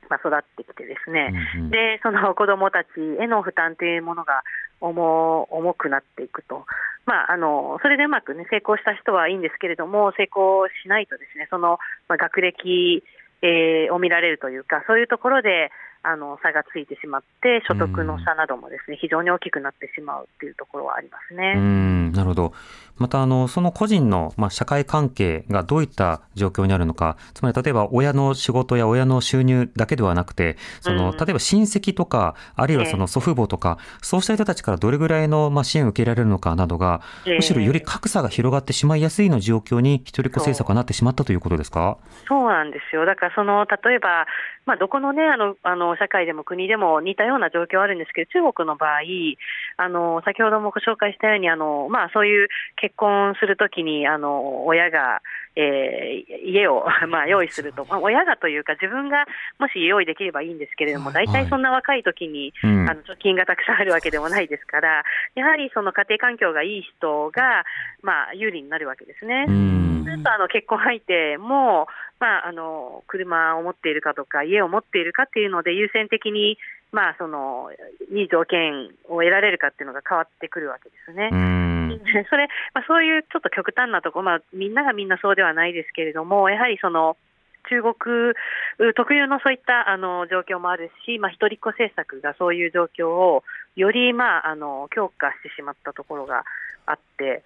まあ、育ってきてですね、うんうん。でその子どもたちへの負担というものが重重くなっていくと、まあ、あのそれでうまく、ね、成功した人はいいんですけれども、成功しないと、ですねその、まあ、学歴、えーを見られるというか、そういうところで、あの差がついてしまって、所得の差などもですね、非常に大きくなってしまうっていうところはありますうね。んなるほど。また、あの、その個人の、まあ、社会関係がどういった状況にあるのか、つまり、例えば、親の仕事や親の収入だけではなくて、その、うん例えば親戚とか、あるいはその祖父母とか、そうした人たちからどれぐらいの、まあ、支援を受けられるのかなどが、ええむしろより格差が広がってしまいやすいの状況に、一人っ子政策がなってしまったということですか？そうなんですよ。だからその例えば、まあ、どこのねあのあの社会でも国でも似たような状況あるんですけど、中国の場合、あの先ほどもご紹介したようにあのまあそういう結婚するときにあの親が、えー家を まあ用意すると、まあ、親がというか自分がもし用意できればいいんですけれども、大体そんな若い時にうん。あの貯金がたくさんあるわけでもないですから、やはりその家庭環境がいい人が、まあ、有利になるわけですね。うん。それとあの結婚相手も、まあ、あの車を持っているかとか、家を持っているかっていうので、優先的に、まあ、そのいい条件を得られるかっていうのが変わってくるわけですね。うん それ、まあ、そういうちょっと極端なところ、まあ、みんながみんなそうではないですけれども、やはりその中国う特有のそういったあの状況もあるし、まあ、一人っ子政策がそういう状況をより、まあ、あの強化してしまったところがあって、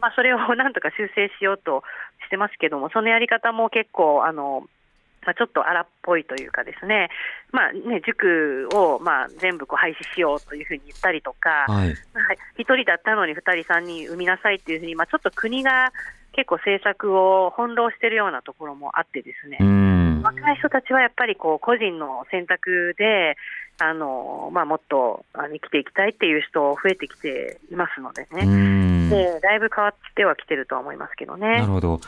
まあ、それをなんとか修正しようとしてますけども、そのやり方も結構、あのまあ、ちょっと荒っぽいというかですね、まあね、塾を、まあ、全部こう廃止しようというふうに言ったりとか、はい。はい、1人だったのに2人、3人産みなさいっていうふうに、まあ、ちょっと国が結構政策を翻弄しているようなところもあってですね、うん。若い人たちはやっぱりこう個人の選択で、あのまあ、もっとあの生きていきたいっていう人増えてきていますのでうね、んでだいぶ変わってはきてるとは思いますけどね。なるほど。はい、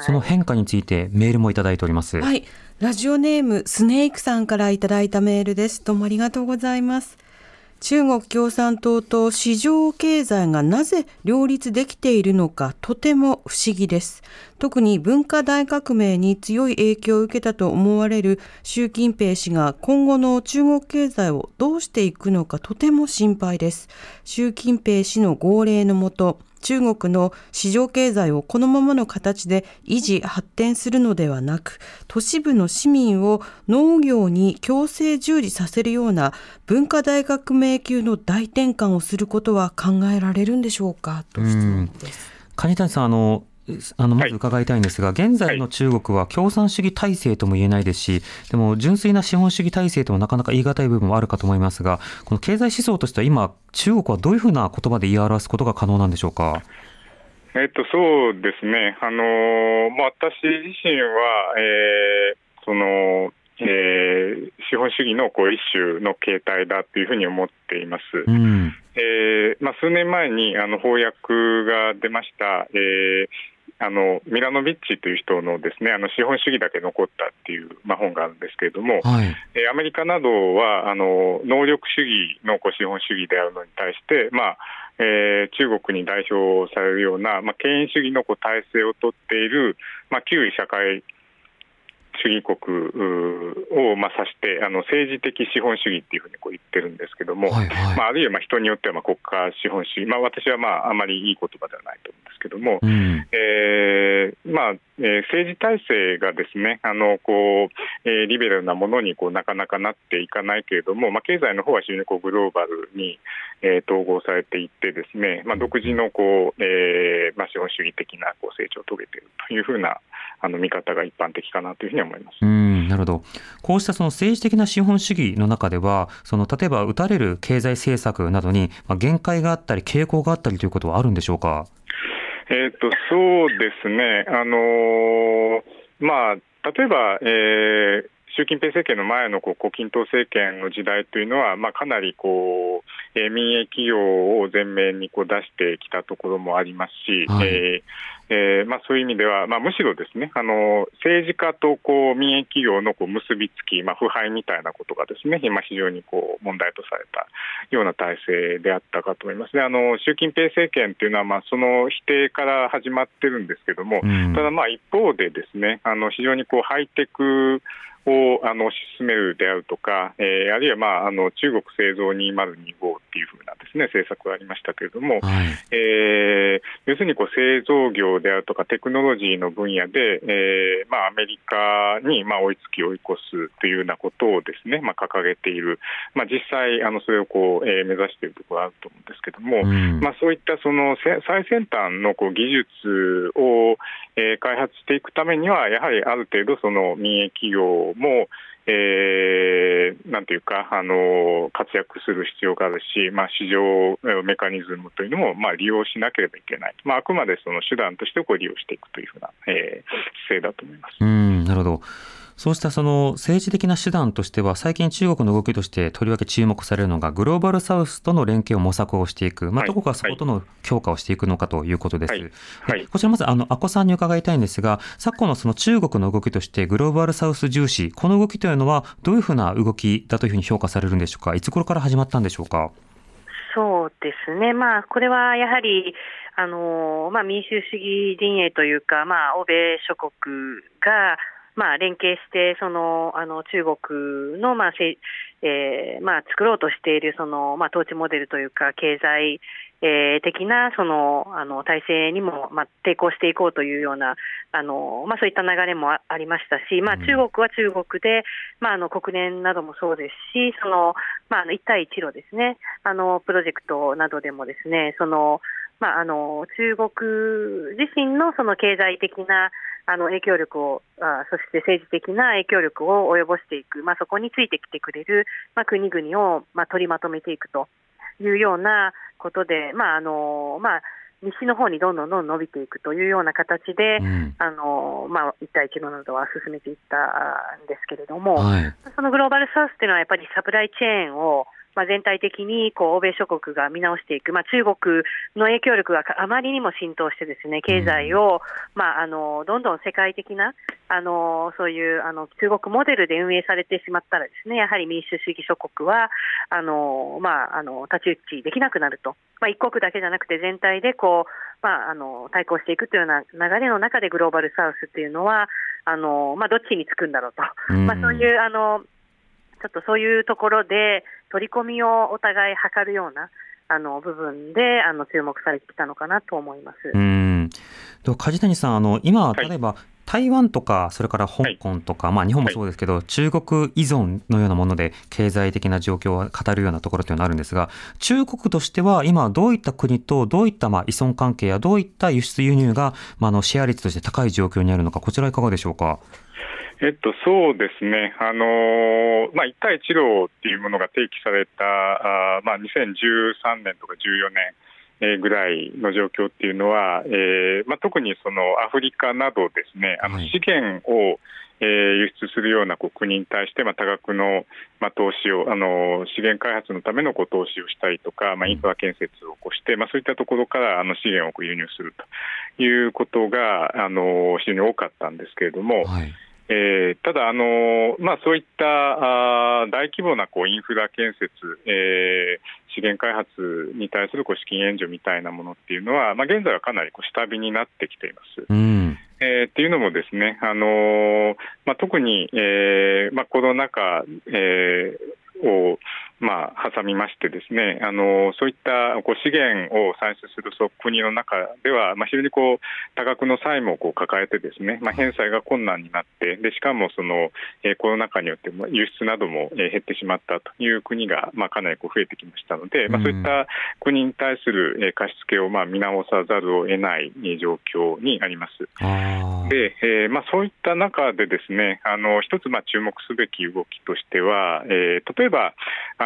その変化についてメールもいただいております。はい。ラジオネームスネークさんからいただいたメールです。どうもありがとうございます。中国共産党と市場経済がなぜ両立できているのかとても不思議です。特に文化大革命に強い影響を受けたと思われる習近平氏が今後の中国経済をどうしていくのかとても心配です。習近平氏の号令のもと、中国の市場経済をこのままの形で維持発展するのではなく都市部の市民を農業に強制従事させるような文化大革命級の大転換をすることは考えられるんでしょうか？と質問です。蟹谷さんあのあのまはいず伺いたいんですが、現在の中国は共産主義体制とも言えないですし、でも純粋な資本主義体制ともなかなか言い難い部分もあるかと思いますが、この経済思想としては今、中国はどういうふうな言葉で言い表すことが可能なんでしょうか？えっと、そうですね、あのーまあ、私自身は、えーそのえー資本主義のこう一種の形態だというふうに思っています。うん、えーまあ、数年前にあの翻訳が出ました、えーあのミラノビッチという人のですねあの資本主義だけ残ったっていう、まあ、本があるんですけれども、はい。えーアメリカなどはあの能力主義の資本主義であるのに対して、まあえー中国に代表されるような、まあ、権威主義のこう体制をとっている、まあ、旧社会主義国をまあ指してあの政治的資本主義っていうふうにこう言ってるんですけども、はいはい。まあ、あるいはまあ人によってはまあ国家資本主義、まあ、私はまああまりいい言葉ではないと思うんですけども、うん、えーまあえー政治体制がですねあのこう、えーリベラルなものにこうなかなかなっていかないけれども、まあ、経済の方は非常にこうグローバルに、えー統合されていってですね、まあ、独自のこう、えーまあ、資本主義的なこう成長を遂げているというふうなあの見方が一般的かなというふうに思います。うん、なるほど。こうしたその政治的な資本主義の中では、その例えば打たれる経済政策などに、限界があったり、傾向があったりということはあるんでしょうか？えー、とそうですね、あのーまあ、例えば、えー習近平政権の前のこう胡錦涛政権の時代というのは、まあ、かなりこう、えー民営企業を前面にこう出してきたところもありますし、はいえーえーまあ、そういう意味では、まあ、むしろですねあの政治家とこう民営企業のこう結びつき、まあ、腐敗みたいなことがですね今、非常にこう問題とされたような体制であったかと思いますね。あの習近平政権というのは、まあ、その否定から始まってるんですけども、うんただ、まあ一方でですねあの非常にこうハイテクをあの推し進めるであるとか、えー、あるいは、まあ、あの中国製造2025っていうふうなです、ね、政策がありましたけれども、はい、えー、要するにこう製造業であるとかテクノロジーの分野で、えーまあ、アメリカに、まあ、追いつき追い越すというようなことをですね、まあ、掲げている、まあ、実際あのそれをこう、えー、目指しているところがあると思うんですけれども、うん、まあ、そういったその最先端のこう技術を、えー、開発していくためには、やはりある程度、その民営企業も、えー、なんていうか、あの活躍する必要があるし、まあ、市場メカニズムというのも、まあ、利用しなければいけない、まあ、あくまでその手段としてこう利用していくというふうな、えー、姿勢だと思います。うんなるほどそうしたその政治的な手段としては、最近中国の動きとしてとりわけ注目されるのが、グローバルサウスとの連携を模索をしていく、まあ、どこかそことの強化をしていくのかということです。はい。はい、こちらまず、あの、阿古さんに伺いたいんですが、昨今のその中国の動きとして、グローバルサウス重視、この動きというのは、どういうふうな動きだというふうに評価されるんでしょうか、いつ頃から始まったんでしょうか？そうですね、まあ、これはやはり、あのまあ、民主主義陣営というか、まあ、欧米諸国が、まあ、連携して、そのあの中国の、まあせえーまあ、作ろうとしているその、まあ、統治モデルというか、経済、えー、的なそのあの体制にも、まあ、抵抗していこうというような、あのまあ、そういった流れもありましたし、まあ、中国は中国で、まあ、あの国連などもそうですし、そのまあ、あの一帯一路ですね、あのプロジェクトなどでもですね、そのまあ、あの中国自身のその経済的なあの影響力をあ、そして政治的な影響力を及ぼしていく、まあ、そこについてきてくれる、まあ、国々を、まあ、取りまとめていくというようなことで、まああのまあ、西の方にどんどんどん伸びていくというような形で、うん、あのまあ、一帯一路などは進めていったんですけれども、はい、そのグローバルサウスというのはやっぱりサプライチェーンをまあ、全体的にこう欧米諸国が見直していく、まあ、中国の影響力があまりにも浸透して、ですね経済を、まあ、あのどんどん世界的なあのそういうあの中国モデルで運営されてしまったら、ですねやはり民主主義諸国はあの、まあ、あの太刀打ちできなくなると、まあ、一国だけじゃなくて全体でこう、まあ、あの対抗していくというような流れの中でグローバルサウスっていうのはあの、まあ、どっちにつくんだろうと、まあ、そういうあのちょっとそういうところで取り込みをお互い図るようなあの部分であの注目されてきたのかなと思います。うん梶谷さんあの今例えば、はい台湾とか、それから香港とか、はい、まあ、日本もそうですけど、はい、中国依存のようなもので経済的な状況を語るようなところというのがあるんですが、中国としては今、どういった国とどういったまあ依存関係や、どういった輸出輸入が、まあ、のシェア率として高い状況にあるのか、こちらいかがでしょうか？えっと、そうですね、あのまあ、一帯一路っていうものが提起された、あまあ、2013年とか14年。えぐらいの状況っていうのは、えーまあ、特にそのアフリカなどですね、あの資源を、えー、輸出するような国に対して、まあ、多額の、まあ、投資をあの資源開発のためのこう投資をしたりとか、まあ、インフラ建設を起こして、まあ、そういったところからあの資源を輸入するということがあの非常に多かったんですけれども、はいえー、ただ、あのまあ、そういったあ大規模なこうインフラ建設、えー、資源開発に対するこう資金援助みたいなものっていうのは、まあ、現在はかなりこう下火になってきています。うんえー、っていうのもですね、あのまあ、特に、えーまあ、コロナ禍、えー、をまあ、挟みましてですねあのそういったこう資源を産出する国の中では、まあ、非常にこう多額の債務をこう抱えてですね、まあ、返済が困難になってでしかもその、えー、コロナ禍によって輸出なども、えー、減ってしまったという国が、まあ、かなりこう増えてきましたので、まあ、そういった国に対する、えー、貸付をまあ見直さざるを得ない状況にあります。で、えーまあ、そういった中でですねあの一つまあ注目すべき動きとしては、えー、例えば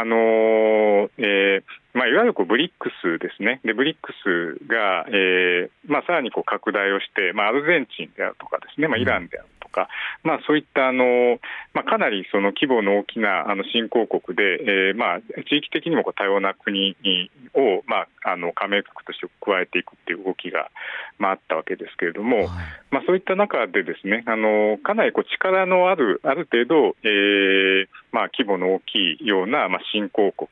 あのえーまあ、いわゆるこうブリックスですね、でブリックスが、えーまあ、さらにこう拡大をして、まあ、アルゼンチンであるとかですね、まあ、イランであるとか、まあ、そういったあの、まあ、かなりその規模の大きなあの新興国で、えーまあ、地域的にもこう多様な国を、まあ、あの加盟国として加えていくっていう動きが、まあ、あったわけですけれども、はい、まあ、そういった中でですねあのかなりこう力のあるある程度、えーまあ、規模の大きいような、まあ、新興国、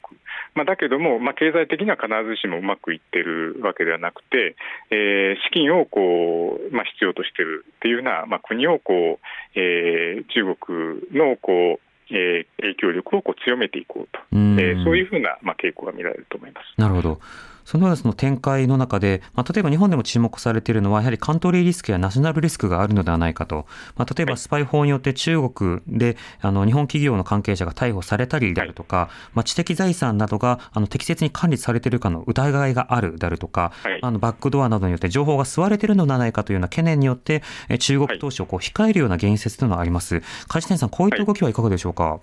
まあ、だけども、まあ、経済的には必ずしもうまくいってるわけではなくて、えー、資金をこう、まあ、必要としているっていうような、まあ、国をこうと、えー、中国のこうえー、影響力をこう強めていこうと、えー、そういうふうな、まあ、傾向が見られると思います。なるほどそのようなその展開の中で、まあ、例えば日本でも注目されているのは、やはりカントリーリスクやナショナルリスクがあるのではないかと。まあ、例えばスパイ法によって中国で、あの、日本企業の関係者が逮捕されたりであるとか、まあ、知的財産などが、あの、適切に管理されているかの疑いがあるであるとか、あの、バックドアなどによって情報が吸われているのではないかというような懸念によって、中国投資をこう控えるような言説というのがあります。梶谷さん、こういった動きはいかがでしょうか？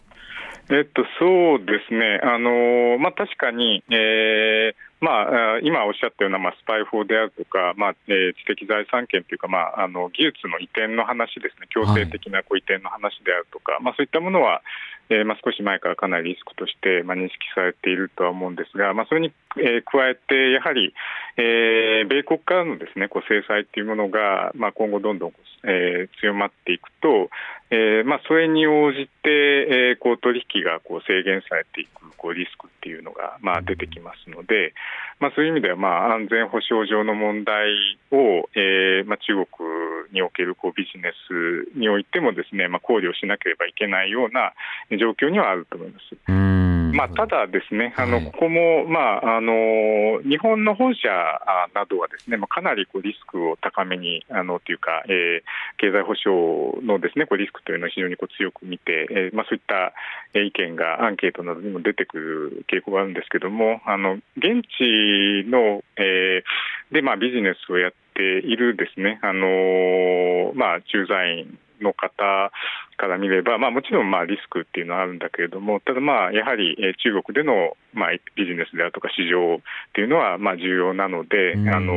えっと、そうですね、あのまあ、確かに、えーまあ、今おっしゃったような、まあ、スパイ法であるとか、まあえー、知的財産権というか、まあ、あの技術の移転の話ですね、強制的なこう移転の話であるとか、はい、まあ、そういったものは、えーまあ、少し前からかなりリスクとして、まあ、認識されているとは思うんですが、まあ、それに、えー、加えて、やはり、えー、米国からのですねこう制裁というものが、まあ、今後、どんどん、えー、強まっていくと、えーまあ、それに応じて、えー、こう取引がこう制限されていくこうリスクっていうのが、まあ、出てきますので、まあ、そういう意味では、まあ、安全保障上の問題を、えーまあ、中国におけるこうビジネスにおいてもですね、まあ、考慮しなければいけないような状況にはあると思います。まあ、ただ、ですねあのここも、まあ、あの日本の本社などはですね、まあ、かなりこうリスクを高めにあのというか、えー、経済保障のですねこうリスクというのを非常にこう強く見て、えーまあ、そういった意見がアンケートなどにも出てくる傾向があるんですけども、あの現地の、えー、で、まあ、ビジネスをやっているですね、あのまあ、駐在員の方から見れば、まあ、もちろんまあリスクっていうのはあるんだけれども、ただ、まあやはり中国でのまあビジネスであるとか市場っていうのはまあ重要なので、あの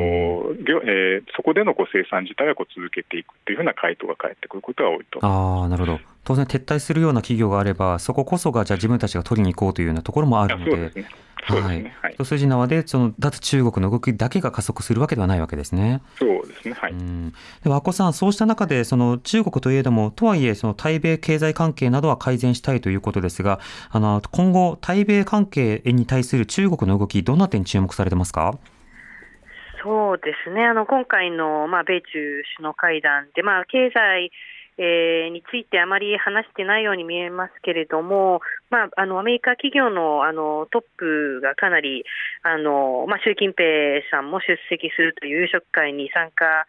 えー、そこでのこう生産自体はこう続けていくっていうふうな回答が返ってくることが多いとあなるほど当然撤退するような企業があれば、そここそがじゃあ自分たちが取りに行こうというようなところもあるので。そうですね。はい。一筋縄で、その脱中国の動きだけが加速するわけではないわけですね。そうですね。はい。うんでは、阿古さん、そうした中で、その中国といえども、とはいえ、その対米経済関係などは改善したいということですが、あの今後、対米関係に対する中国の動き、どんな点に注目されてますか？そうですね。あの今回のまあ米中首脳会談で、まあ経済えー、についてあまり話してないように見えますけれども、まあ、あのアメリカ企業のあのトップがかなりあの、まあ、習近平さんも出席するという夕食会に参加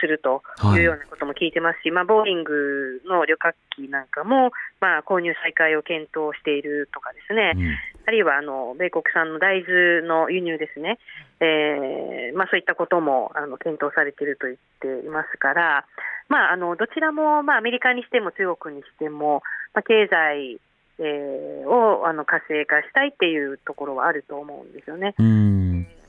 するとい。うようなことも聞いてますし、はい、まあ、ボーイングの旅客機なんかも、まあ、購入再開を検討しているとかですね、うん、あるいはあの米国産の大豆の輸入ですね、えーまあ、そういったこともあの検討されていると言っていますから、まあ、あのどちらも、まあ、アメリカにしても中国にしても、まあ、経済えー、をあの活性化したいっていうところはあると思うんですよね。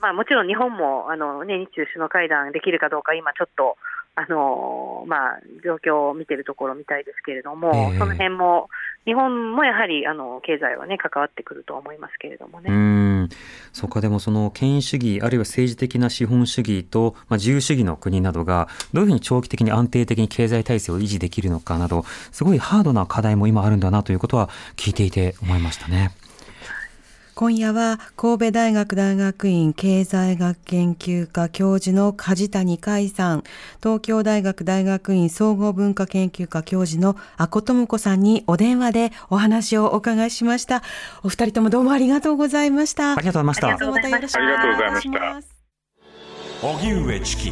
まあ、もちろん日本もあの、ね、日中首脳会談できるかどうか、今ちょっとあのまあ、状況を見ているところみたいですけれども、えー、その辺も、日本もやはりあの経済はね、関わってくると思いますけれどもね。うんそうか、でもその権威主義、あるいは政治的な資本主義と、まあ、自由主義の国などが、どういうふうに長期的に安定的に経済体制を維持できるのかなど、すごいハードな課題も今あるんだなということは聞いていて思いましたね。今夜は神戸大学大学院経済学研究科教授の梶谷海さん、東京大学大学院総合文化研究科教授の阿古智子さんにお電話でお話をお伺いしました。お二人ともどうもありがとうございました。ありがとうございました。またよろしくお願いします。荻上チキ。